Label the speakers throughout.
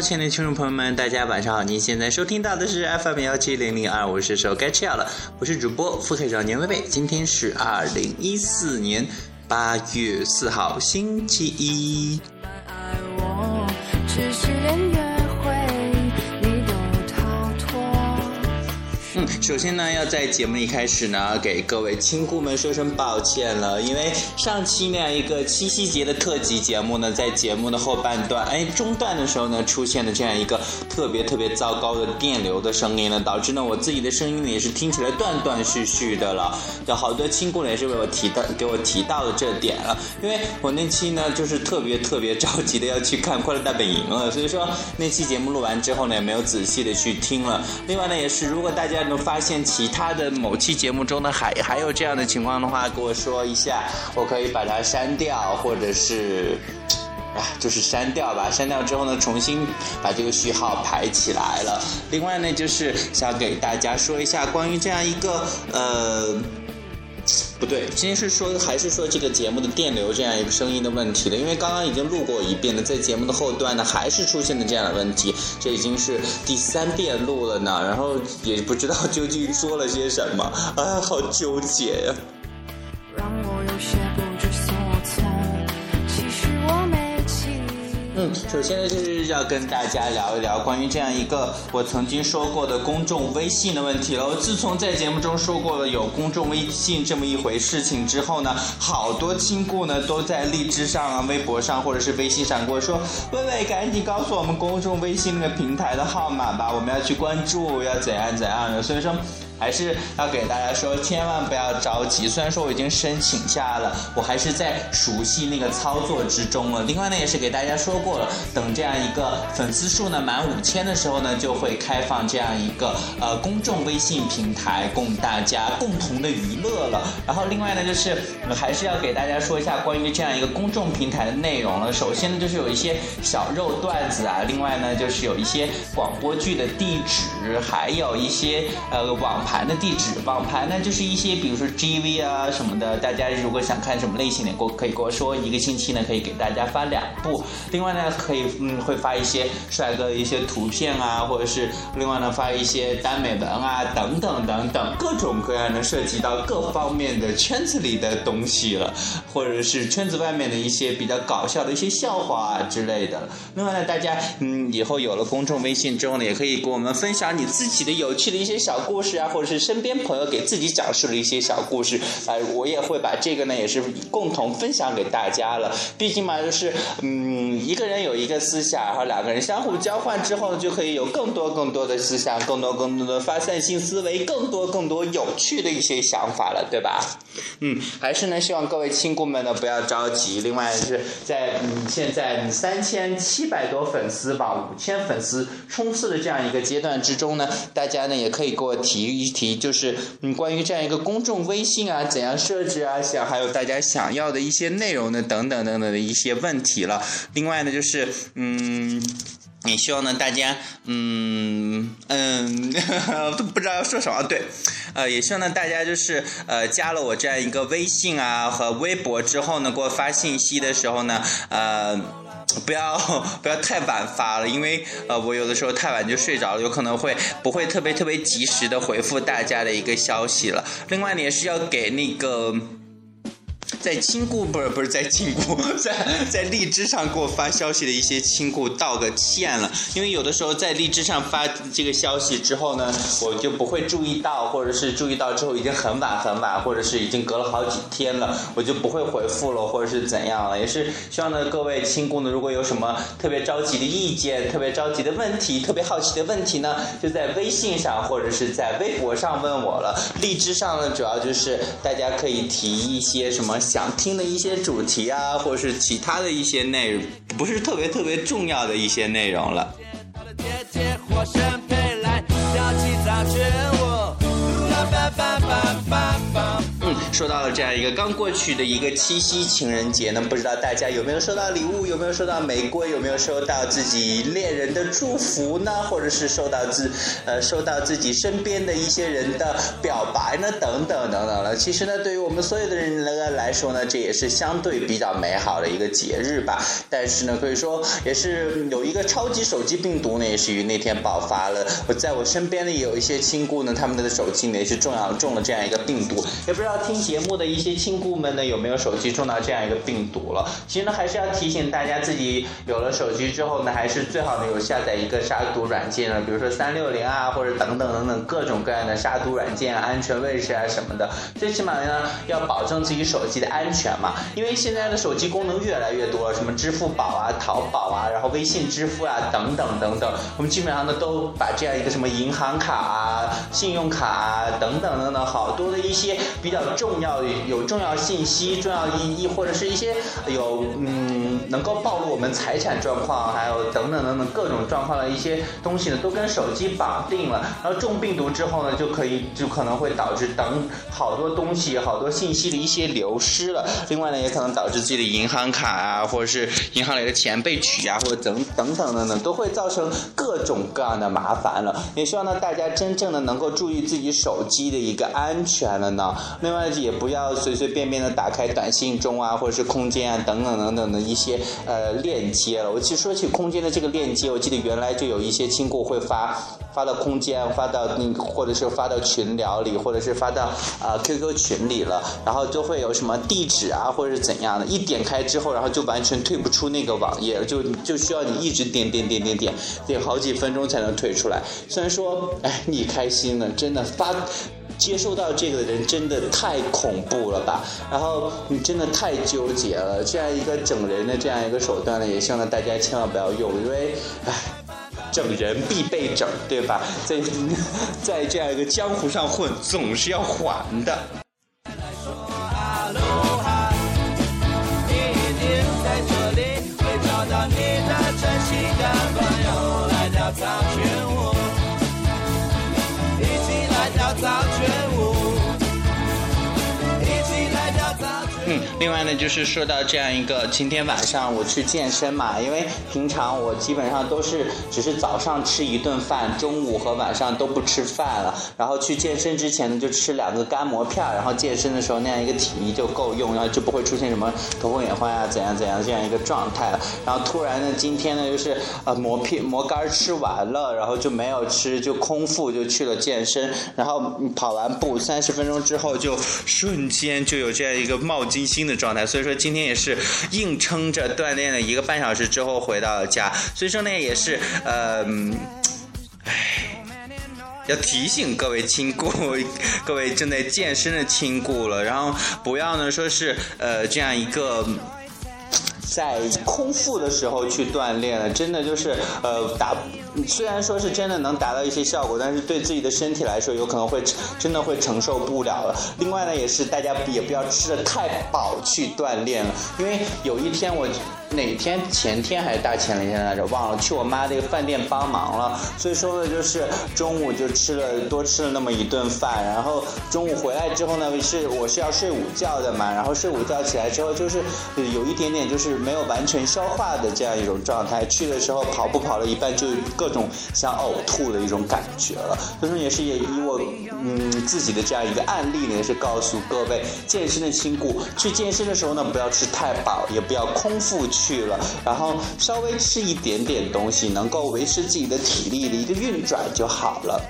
Speaker 1: 亲爱的听众朋友们，大家晚上好！您现在收听到的是 FM 幺七零零二，我是时候该吃药了，我是主播副黑少年薇薇。今天是二零一四年八月四号，星期一。嗯首先呢，要在节目一开始呢，给各位亲姑们说声抱歉了，因为上期那样一个七夕节的特辑节目呢，在节目的后半段，哎，中段的时候呢，出现了这样一个特别特别糟糕的电流的声音呢，导致呢我自己的声音呢也是听起来断断续续的了。有好多亲姑也是为我提到，给我提到了这点了，因为我那期呢就是特别特别着急的要去看《快乐大本营》了，所以说那期节目录完之后呢，也没有仔细的去听了。另外呢，也是如果大家发现其他的某期节目中呢，还还有这样的情况的话，给我说一下，我可以把它删掉，或者是，啊，就是删掉吧。删掉之后呢，重新把这个序号排起来了。另外呢，就是想给大家说一下关于这样一个呃。不对，今天是说还是说这个节目的电流这样一个声音的问题的？因为刚刚已经录过一遍了，在节目的后段呢，还是出现了这样的问题，这已经是第三遍录了呢，然后也不知道究竟说了些什么，啊，好纠结呀。首先呢，就是要跟大家聊一聊关于这样一个我曾经说过的公众微信的问题了。我自从在节目中说过了有公众微信这么一回事情之后呢，好多亲故呢都在荔枝上啊、微博上或者是微信上跟我说：“微微，赶紧告诉我们公众微信那个平台的号码吧，我们要去关注，要怎样怎样的。”所以说。还是要给大家说，千万不要着急。虽然说我已经申请下了，我还是在熟悉那个操作之中了。另外呢，也是给大家说过了，等这样一个粉丝数呢满五千的时候呢，就会开放这样一个呃公众微信平台，供大家共同的娱乐了。然后另外呢，就是还是要给大家说一下关于这样一个公众平台的内容了。首先呢，就是有一些小肉段子啊，另外呢，就是有一些广播剧的地址，还有一些呃网。盘的地址，网盘呢就是一些，比如说 GV 啊什么的。大家如果想看什么类型的，我可以跟我说，一个星期呢可以给大家发两部。另外呢，可以嗯会发一些帅哥的一些图片啊，或者是另外呢发一些耽美文啊等等等等，各种各样的涉及到各方面的圈子里的东西了，或者是圈子外面的一些比较搞笑的一些笑话啊之类的。另外呢，大家嗯以后有了公众微信之后呢，也可以给我们分享你自己的有趣的一些小故事啊，或者。是身边朋友给自己讲述了一些小故事，哎，我也会把这个呢，也是共同分享给大家了。毕竟嘛，就是嗯，一个人有一个思想，然后两个人相互交换之后，就可以有更多更多的思想，更多更多的发散性思维，更多更多有趣的一些想法了，对吧？嗯，还是呢，希望各位亲姑们呢不要着急。另外是在嗯现在三千七百多粉丝往五千粉丝冲刺的这样一个阶段之中呢，大家呢也可以给我提一。题就是嗯，关于这样一个公众微信啊，怎样设置啊，想还有大家想要的一些内容呢，等等等等的一些问题了。另外呢，就是嗯，也希望呢大家嗯嗯，都不知道要说什么。对，呃，也希望呢大家就是呃加了我这样一个微信啊和微博之后呢，给我发信息的时候呢，呃。不要 不要太晚发了，因为呃，我有的时候太晚就睡着了，有可能会不会特别特别及时的回复大家的一个消息了。另外呢，也是要给那个。在亲故不是不是在亲故，在在荔枝上给我发消息的一些亲故道个歉了，因为有的时候在荔枝上发这个消息之后呢，我就不会注意到，或者是注意到之后已经很晚很晚，或者是已经隔了好几天了，我就不会回复了，或者是怎样了。也是希望呢各位亲故呢，如果有什么特别着急的意见、特别着急的问题、特别好奇的问题呢，就在微信上或者是在微博上问我了。荔枝上呢，主要就是大家可以提一些什么。想听的一些主题啊，或者是其他的一些内容，不是特别特别重要的一些内容了。说到了这样一个刚过去的一个七夕情人节呢，不知道大家有没有收到礼物，有没有收到玫瑰，有没有收到自己恋人的祝福呢？或者是收到自呃收到自己身边的一些人的表白呢？等等等等了。其实呢，对于我们所有的人来来说呢，这也是相对比较美好的一个节日吧。但是呢，可以说也是有一个超级手机病毒呢，也是于那天爆发了。我在我身边呢，也有一些亲故呢，他们的手机呢也是中了中了这样一个病毒，也不知道。听节目的一些亲故们呢，有没有手机中到这样一个病毒了？其实呢，还是要提醒大家，自己有了手机之后呢，还是最好呢有下载一个杀毒软件了，比如说三六零啊，或者等等等等各种各样的杀毒软件、安全卫士啊什么的。最起码呢，要保证自己手机的安全嘛。因为现在的手机功能越来越多了，什么支付宝啊、淘宝啊，然后微信支付啊等等等等，我们基本上呢都把这样一个什么银行卡啊、信用卡啊等等等等好多的一些比较。重要有重要信息、重要意义，或者是一些有嗯能够暴露我们财产状况，还有等等等等各种状况的一些东西呢，都跟手机绑定了。然后中病毒之后呢，就可以就可能会导致等好多东西、好多信息的一些流失了。另外呢，也可能导致自己的银行卡啊，或者是银行里的钱被取啊，或者等等等等等，都会造成各种各样的麻烦了。也希望呢，大家真正的能够注意自己手机的一个安全了呢。另外。也不要随随便便的打开短信中啊，或者是空间啊等等等等的一些呃链接了。我其实说起空间的这个链接，我记得原来就有一些亲故会发发到空间，发到那或者是发到群聊里，或者是发到啊 QQ 群里了，然后就会有什么地址啊，或者是怎样的，一点开之后，然后就完全退不出那个网页，就就需要你一直点点点点点点好几分钟才能退出来。虽然说，哎，你开心了，真的发。接受到这个的人真的太恐怖了吧？然后你真的太纠结了，这样一个整人的这样一个手段呢，也希望大家千万不要用，因为，唉，整人必被整，对吧？在 在这样一个江湖上混，总是要还的。另外呢，就是说到这样一个今天晚上我去健身嘛，因为平常我基本上都是只是早上吃一顿饭，中午和晚上都不吃饭了。然后去健身之前呢，就吃两个干馍片，然后健身的时候那样一个体力就够用，然后就不会出现什么头昏眼花呀怎样怎样这样一个状态了。然后突然呢，今天呢就是呃馍片馍干吃完了，然后就没有吃，就空腹就去了健身，然后跑完步三十分钟之后，就瞬间就有这样一个冒金星的。状态，所以说今天也是硬撑着锻炼了一个半小时之后回到了家，所以说呢也是呃，唉，要提醒各位亲故，各位正在健身的亲故了，然后不要呢说是呃这样一个。在空腹的时候去锻炼了，真的就是呃达，虽然说是真的能达到一些效果，但是对自己的身体来说，有可能会真的会承受不了了。另外呢，也是大家也不要吃的太饱去锻炼了，因为有一天我。哪天前天还是大前天来着，忘了去我妈那个饭店帮忙了，所以说呢，就是中午就吃了多吃了那么一顿饭，然后中午回来之后呢，是我是要睡午觉的嘛，然后睡午觉起来之后就是有一点点就是没有完全消化的这样一种状态，去的时候跑步跑了一半就各种想呕吐的一种感觉了，所以说也是也以我嗯自己的这样一个案例呢，也是告诉各位健身的亲故，去健身的时候呢，不要吃太饱，也不要空腹去。去了，然后稍微吃一点点东西，能够维持自己的体力的一个运转就好了。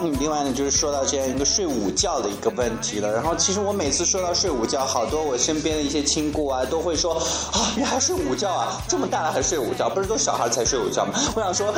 Speaker 1: 嗯，另外呢，就是说到这样一个睡午觉的一个问题了。然后，其实我每次说到睡午觉，好多我身边的一些亲故啊，都会说啊，你还睡午觉啊？这么大了还睡午觉？不是都小孩才睡午觉吗？我想说。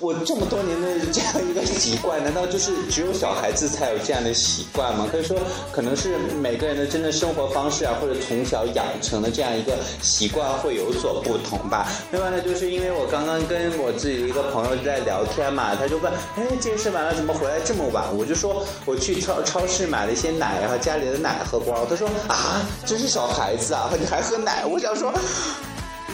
Speaker 1: 我这么多年的这样一个习惯，难道就是只有小孩子才有这样的习惯吗？可以说，可能是每个人的真的生活方式啊，或者从小养成的这样一个习惯会有所不同吧。另外呢，就是因为我刚刚跟我自己的一个朋友在聊天嘛，他就问，哎，健身完了怎么回来这么晚？我就说我去超超市买了一些奶，然后家里的奶喝光了。他说啊，真是小孩子啊，你还喝奶？我想说。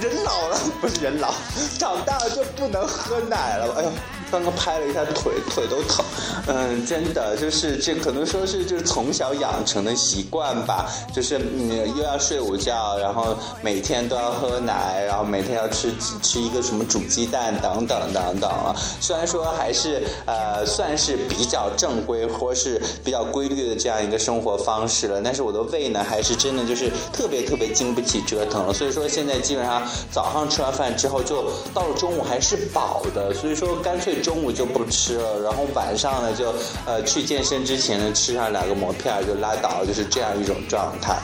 Speaker 1: 人老了不是人老，长大了就不能喝奶了。哎呦，刚刚拍了一下腿，腿都疼。嗯，真的就是这可能说是就是从小养成的习惯吧，就是嗯又要睡午觉，然后每天都要喝奶，然后每天要吃吃一个什么煮鸡蛋等等等等啊。虽然说还是呃算是比较正规或是比较规律的这样一个生活方式了，但是我的胃呢还是真的就是特别特别经不起折腾了。所以说现在基本上早上吃完饭之后，就到了中午还是饱的，所以说干脆中午就不吃了，然后晚上呢。就呃去健身之前呢，吃上两个馍片就拉倒，就是这样一种状态。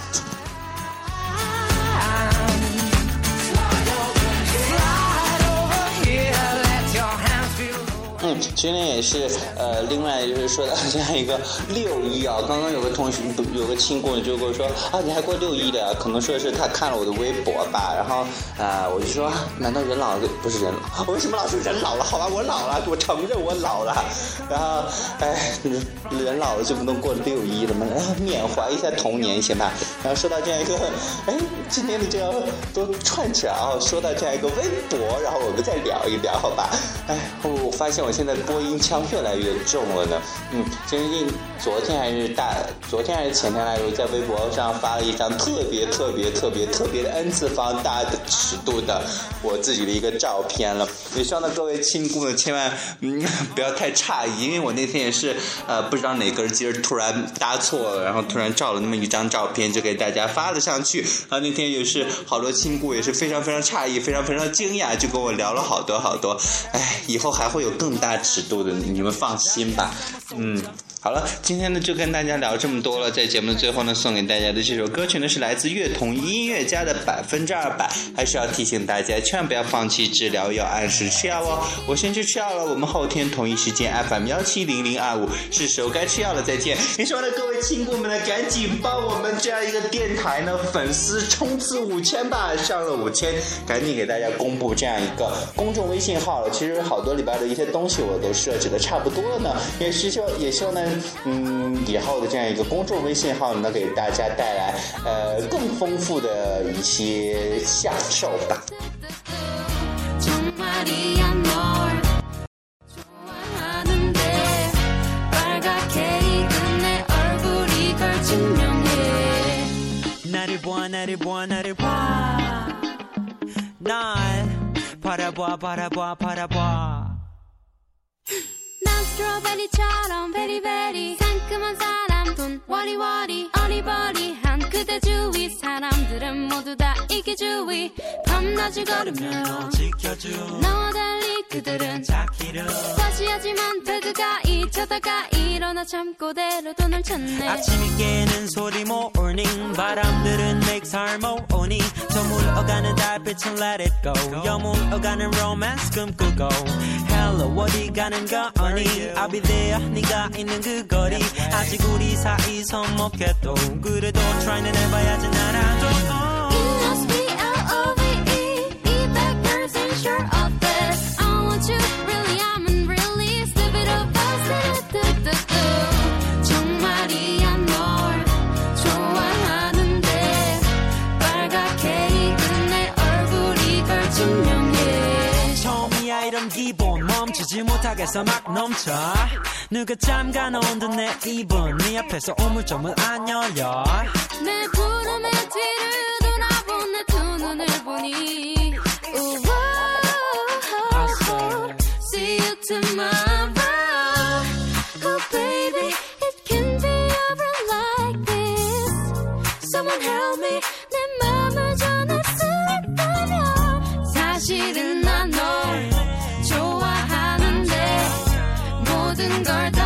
Speaker 1: 今天也是，呃，另外就是说到这样一个六一啊，刚刚有个同学，有个亲姑就跟我说啊，你还过六一的？可能说是他看了我的微博吧，然后啊，我就说，难道人老了不是人老？我为什么老说人老了？好吧，我老了，我承认我老了。然后，哎，人老了就不能过六一了吗？然后缅怀一下童年行吧。然后说到这样一个，哎，今天的这样都串起来啊，说到这样一个微博，然后我们再聊一聊，好吧？哎，我发现我。现在现在播音腔越来越重了呢。嗯，最近昨天还是大，昨天还是前天来着，在微博上发了一张特别特别特别特别的 N 次方大的尺度的我自己的一个照片了。也希望呢各位亲姑呢千万嗯不要太诧异，因为我那天也是呃不知道哪根筋突然搭错了，然后突然照了那么一张照片就给大家发了上去。然后那天也是好多亲姑也是非常非常诧异，非常非常惊讶，就跟我聊了好多好多。哎，以后还会有更。大尺度的，你们放心吧，嗯。好了，今天呢就跟大家聊这么多了。在节目的最后呢，送给大家的这首歌曲呢是来自乐童音乐家的百分之二百。还是要提醒大家，千万不要放弃治疗，要按时吃药哦。我先去吃药了，我们后天同一时间 FM 幺七零零二五是时候该吃药了，再见。也希望呢各位亲姑们呢赶紧帮我们这样一个电台呢粉丝冲刺五千吧，上了五千，赶紧给大家公布这样一个公众微信号了。其实好多里边的一些东西我都设置的差不多了呢，也是希望也希望呢。嗯，以后的这样一个公众微信号能给大家带来呃更丰富的一些享受吧。난 스트로베리처럼 베리베리 상큼한 사람 돈 워리워리 어리버리한 그대 주위 이기주의 밤낮을 걸으며 지켜줘. 너와 달리 그들은 자기를 과시하지만 배드가 잊혀다가 일어나 잠꼬대로 돈을 찾네. 아침이 깨는 소리 모닝 바람들은 make harmony. 저 물어가는 달빛은 let it go. 여물어가는 romance 꿈꾸고. Hello 어디 가는 거니 I'll be there. 네가 있는 그 거리. 아직 우리 사이 서먹해도. 그래도 try는 해봐야지. 나라도 못하겠어 막 넘쳐. 누가 잠가 놓은 듯 내 입은 네 앞에서 우물점을 안 열려. 내 구름의 뒤를 돌아본 내 두 눈을 보니 vanguard.